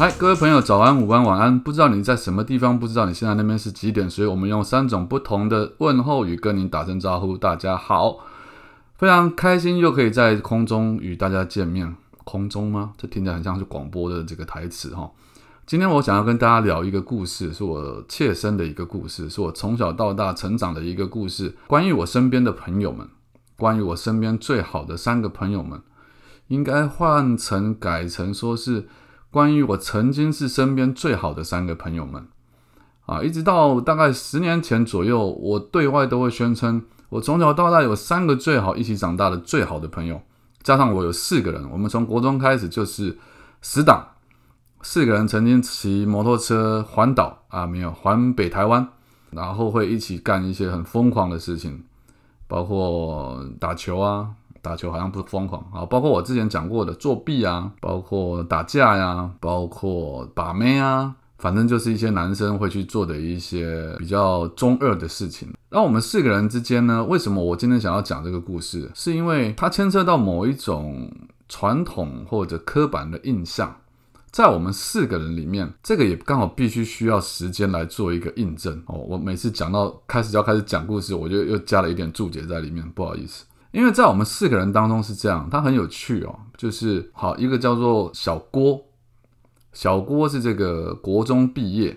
嗨，各位朋友，早安、午安、晚安。不知道你在什么地方，不知道你现在那边是几点，所以我们用三种不同的问候语跟您打声招呼。大家好，非常开心又可以在空中与大家见面。空中吗？这听起来很像是广播的这个台词哈。今天我想要跟大家聊一个故事，是我切身的一个故事，是我从小到大成长的一个故事。关于我身边的朋友们，关于我身边最好的三个朋友们，应该换成改成说是。关于我曾经是身边最好的三个朋友们，啊，一直到大概十年前左右，我对外都会宣称，我从小到大有三个最好一起长大的最好的朋友，加上我有四个人，我们从国中开始就是死党，四个人曾经骑摩托车环岛啊，没有环北台湾，然后会一起干一些很疯狂的事情，包括打球啊。打球好像不疯狂啊，包括我之前讲过的作弊啊，包括打架呀，包括把妹啊，反正就是一些男生会去做的一些比较中二的事情。那我们四个人之间呢，为什么我今天想要讲这个故事？是因为它牵涉到某一种传统或者刻板的印象，在我们四个人里面，这个也刚好必须需要时间来做一个印证哦。我每次讲到开始要开始讲故事，我就又加了一点注解在里面，不好意思。因为在我们四个人当中是这样，他很有趣哦，就是好一个叫做小郭，小郭是这个国中毕业，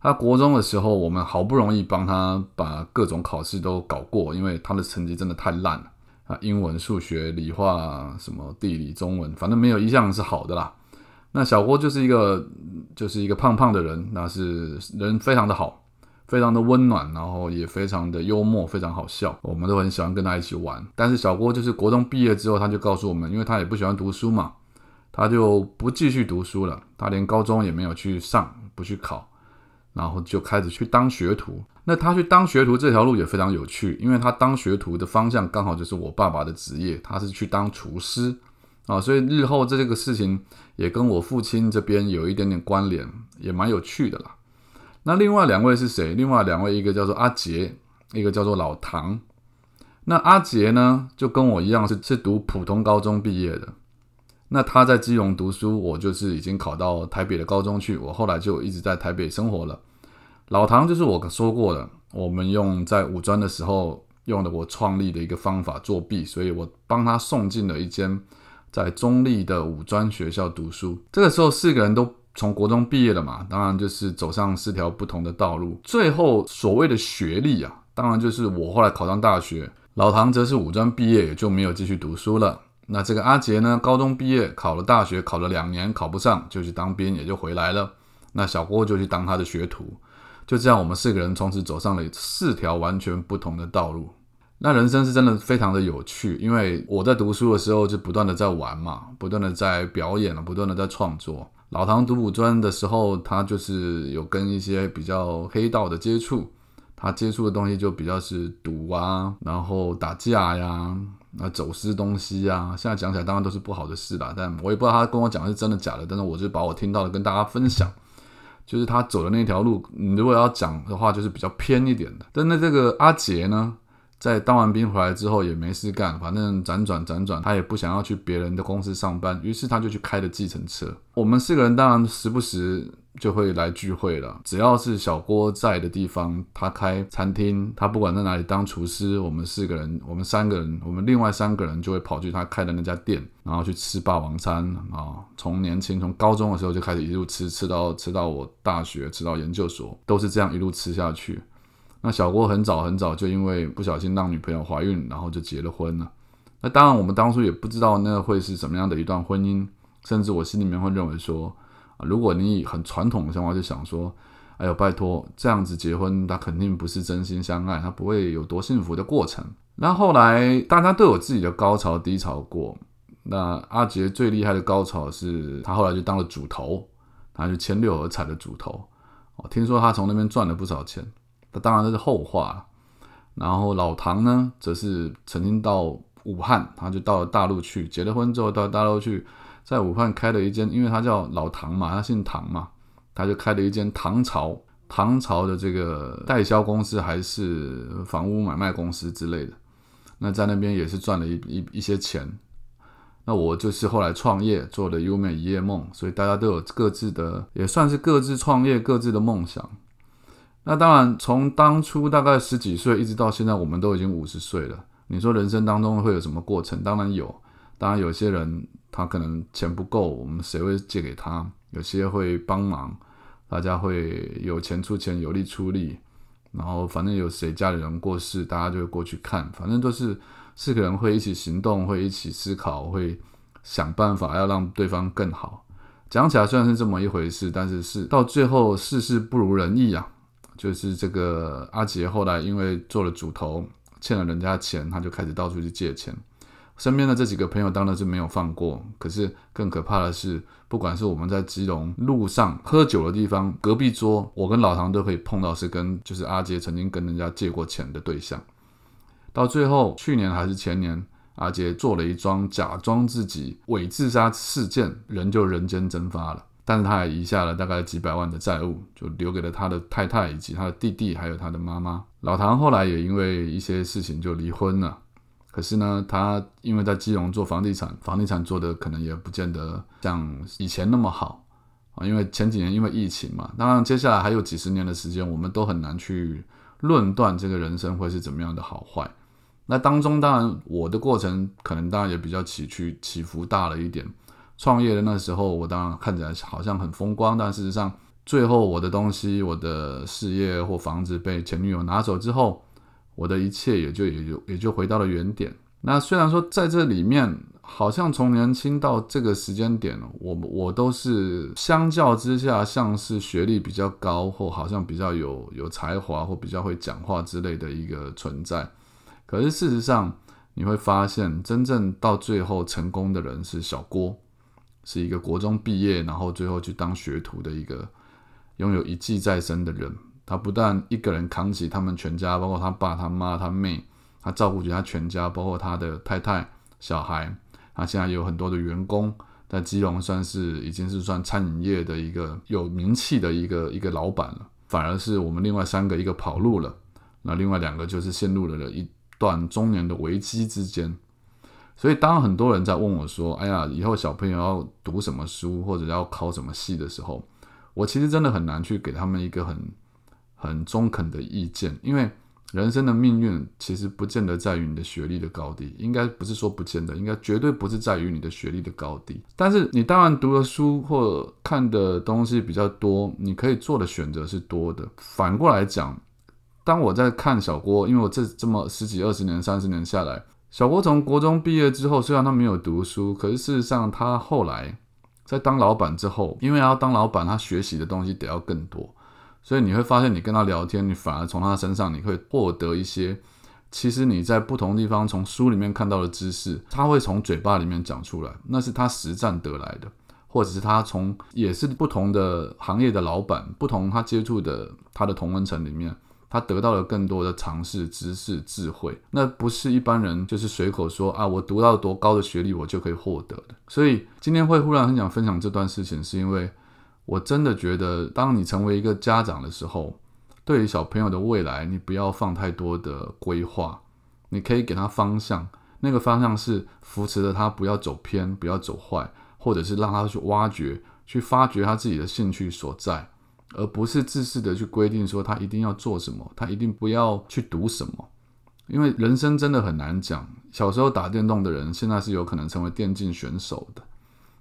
他国中的时候，我们好不容易帮他把各种考试都搞过，因为他的成绩真的太烂了啊，英文、数学、理化、什么地理、中文，反正没有一项是好的啦。那小郭就是一个就是一个胖胖的人，那是人非常的好。非常的温暖，然后也非常的幽默，非常好笑，我们都很喜欢跟他一起玩。但是小郭就是国中毕业之后，他就告诉我们，因为他也不喜欢读书嘛，他就不继续读书了，他连高中也没有去上，不去考，然后就开始去当学徒。那他去当学徒这条路也非常有趣，因为他当学徒的方向刚好就是我爸爸的职业，他是去当厨师啊，所以日后这个事情也跟我父亲这边有一点点关联，也蛮有趣的啦。那另外两位是谁？另外两位，一个叫做阿杰，一个叫做老唐。那阿杰呢，就跟我一样是是读普通高中毕业的。那他在基隆读书，我就是已经考到台北的高中去。我后来就一直在台北生活了。老唐就是我说过的，我们用在五专的时候用的我创立的一个方法作弊，所以我帮他送进了一间在中立的五专学校读书。这个时候四个人都。从国中毕业了嘛，当然就是走上四条不同的道路。最后所谓的学历啊，当然就是我后来考上大学。老唐则是五专毕业，也就没有继续读书了。那这个阿杰呢，高中毕业考了大学，考了两年考不上，就去当兵，也就回来了。那小郭就去当他的学徒。就这样，我们四个人从此走上了四条完全不同的道路。那人生是真的非常的有趣，因为我在读书的时候就不断的在玩嘛，不断的在表演了，不断的在创作。老唐读五专的时候，他就是有跟一些比较黑道的接触，他接触的东西就比较是赌啊，然后打架呀，啊走私东西呀。现在讲起来当然都是不好的事啦，但我也不知道他跟我讲的是真的假的，但是我就把我听到的跟大家分享，就是他走的那条路，你如果要讲的话，就是比较偏一点的。但那这个阿杰呢？在当完兵回来之后也没事干，反正辗转辗转，他也不想要去别人的公司上班，于是他就去开了计程车。我们四个人当然时不时就会来聚会了，只要是小郭在的地方，他开餐厅，他不管在哪里当厨师，我们四个人，我们三个人，我们另外三个人就会跑去他开的那家店，然后去吃霸王餐啊。从年轻从高中的时候就开始一路吃，吃到吃到我大学，吃到研究所，都是这样一路吃下去。那小郭很早很早就因为不小心让女朋友怀孕，然后就结了婚了。那当然，我们当初也不知道那会是什么样的一段婚姻，甚至我心里面会认为说，啊，如果你以很传统的想法就想说，哎呦，拜托，这样子结婚，他肯定不是真心相爱，他不会有多幸福的过程。那后来大家都有自己的高潮低潮过。那阿杰最厉害的高潮是他后来就当了主头。他就签六合彩的主头。哦，听说他从那边赚了不少钱，那当然这是后话。然后老唐呢，则是曾经到武汉，他就到了大陆去，结了婚之后到大陆去，在武汉开了一间，因为他叫老唐嘛，他姓唐嘛，他就开了一间唐朝唐朝的这个代销公司，还是房屋买卖公司之类的。那在那边也是赚了一一一些钱。那我就是后来创业做的优美一夜梦，所以大家都有各自的，也算是各自创业各自的梦想。那当然，从当初大概十几岁一直到现在，我们都已经五十岁了。你说人生当中会有什么过程？当然有，当然有些人他可能钱不够，我们谁会借给他？有些会帮忙，大家会有钱出钱，有力出力。然后反正有谁家里人过世，大家就会过去看。反正都是四个人会一起行动，会一起思考，会想办法要让对方更好。讲起来虽然是这么一回事，但是是到最后事事不如人意啊。就是这个阿杰后来因为做了主头，欠了人家钱，他就开始到处去借钱。身边的这几个朋友当然是没有放过，可是更可怕的是，不管是我们在基隆路上喝酒的地方，隔壁桌，我跟老唐都可以碰到是跟就是阿杰曾经跟人家借过钱的对象。到最后，去年还是前年，阿杰做了一桩假装自己伪自杀事件，人就人间蒸发了。但是他还遗下了大概几百万的债务，就留给了他的太太以及他的弟弟，还有他的妈妈。老唐后来也因为一些事情就离婚了。可是呢，他因为在基隆做房地产，房地产做的可能也不见得像以前那么好啊。因为前几年因为疫情嘛，当然接下来还有几十年的时间，我们都很难去论断这个人生会是怎么样的好坏。那当中当然我的过程可能当然也比较起去起伏大了一点。创业的那时候，我当然看起来好像很风光，但事实上最后我的东西、我的事业或房子被前女友拿走之后。我的一切也就也就也就回到了原点。那虽然说在这里面，好像从年轻到这个时间点，我我都是相较之下像是学历比较高，或好像比较有有才华或比较会讲话之类的一个存在。可是事实上，你会发现，真正到最后成功的人是小郭，是一个国中毕业，然后最后去当学徒的一个拥有一技在身的人。他不但一个人扛起他们全家，包括他爸、他妈、他妹，他照顾起他全家，包括他的太太、小孩。他现在有很多的员工，在基隆算是已经是算餐饮业的一个有名气的一个一个老板了。反而是我们另外三个，一个跑路了，那另外两个就是陷入了一段中年的危机之间。所以当很多人在问我说：“哎呀，以后小朋友要读什么书，或者要考什么系的时候，我其实真的很难去给他们一个很。”很中肯的意见，因为人生的命运其实不见得在于你的学历的高低，应该不是说不见得，应该绝对不是在于你的学历的高低。但是你当然读的书或看的东西比较多，你可以做的选择是多的。反过来讲，当我在看小郭，因为我这这么十几、二十年、三十年下来，小郭从国中毕业之后，虽然他没有读书，可是事实上他后来在当老板之后，因为要当老板，他学习的东西得要更多。所以你会发现，你跟他聊天，你反而从他身上你会获得一些，其实你在不同地方从书里面看到的知识，他会从嘴巴里面讲出来，那是他实战得来的，或者是他从也是不同的行业的老板，不同他接触的他的同温层里面，他得到了更多的尝试、知识、智慧，那不是一般人就是随口说啊，我读到多高的学历我就可以获得的。所以今天会忽然很想分享这段事情，是因为。我真的觉得，当你成为一个家长的时候，对于小朋友的未来，你不要放太多的规划，你可以给他方向，那个方向是扶持着他不要走偏，不要走坏，或者是让他去挖掘、去发掘他自己的兴趣所在，而不是自私的去规定说他一定要做什么，他一定不要去读什么，因为人生真的很难讲。小时候打电动的人，现在是有可能成为电竞选手的。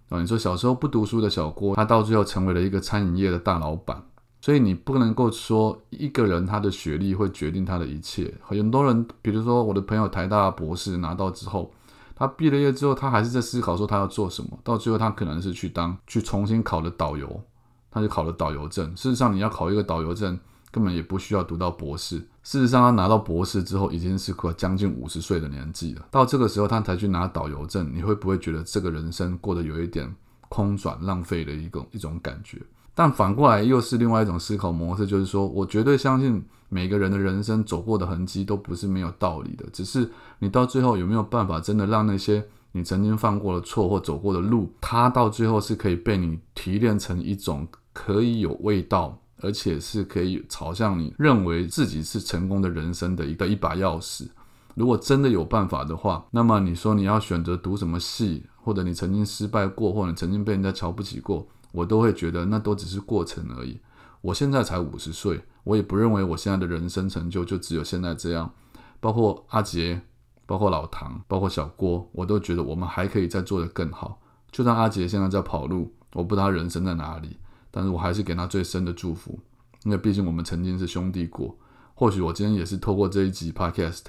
啊，你说小时候不读书的小郭，他到最后成为了一个餐饮业的大老板。所以你不能够说一个人他的学历会决定他的一切。很多人，比如说我的朋友台大博士拿到之后，他毕了业之后，他还是在思考说他要做什么。到最后他可能是去当去重新考的导游，他就考了导游证。事实上，你要考一个导游证。根本也不需要读到博士。事实上，他拿到博士之后，已经是快将近五十岁的年纪了。到这个时候，他才去拿导游证，你会不会觉得这个人生过得有一点空转浪费的一种一种感觉。但反过来又是另外一种思考模式，就是说我绝对相信每个人的人生走过的痕迹都不是没有道理的，只是你到最后有没有办法真的让那些你曾经犯过的错或走过的路，它到最后是可以被你提炼成一种可以有味道，而且是可以朝向你认为自己是成功的人生的一个一把钥匙。如果真的有办法的话，那么你说你要选择读什么系，或者你曾经失败过，或者你曾经被人家瞧不起过。我都会觉得那都只是过程而已。我现在才五十岁，我也不认为我现在的人生成就就只有现在这样。包括阿杰，包括老唐，包括小郭，我都觉得我们还可以再做得更好。就算阿杰现在在跑路，我不知道他人生在哪里，但是我还是给他最深的祝福，因为毕竟我们曾经是兄弟过。或许我今天也是透过这一集 podcast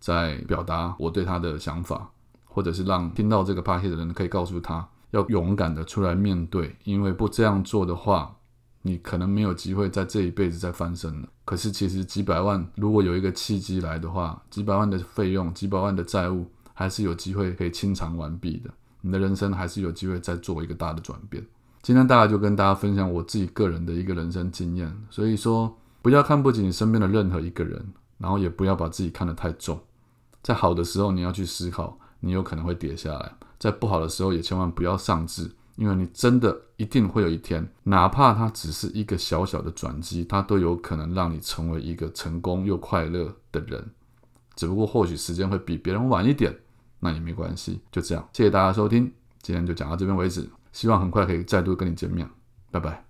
在表达我对他的想法，或者是让听到这个 podcast 的人可以告诉他。要勇敢的出来面对，因为不这样做的话，你可能没有机会在这一辈子再翻身了。可是其实几百万，如果有一个契机来的话，几百万的费用、几百万的债务，还是有机会可以清偿完毕的。你的人生还是有机会再做一个大的转变。今天大概就跟大家分享我自己个人的一个人生经验。所以说，不要看不起你身边的任何一个人，然后也不要把自己看得太重。在好的时候，你要去思考，你有可能会跌下来。在不好的时候也千万不要丧志，因为你真的一定会有一天，哪怕它只是一个小小的转机，它都有可能让你成为一个成功又快乐的人。只不过或许时间会比别人晚一点，那也没关系。就这样，谢谢大家收听，今天就讲到这边为止，希望很快可以再度跟你见面，拜拜。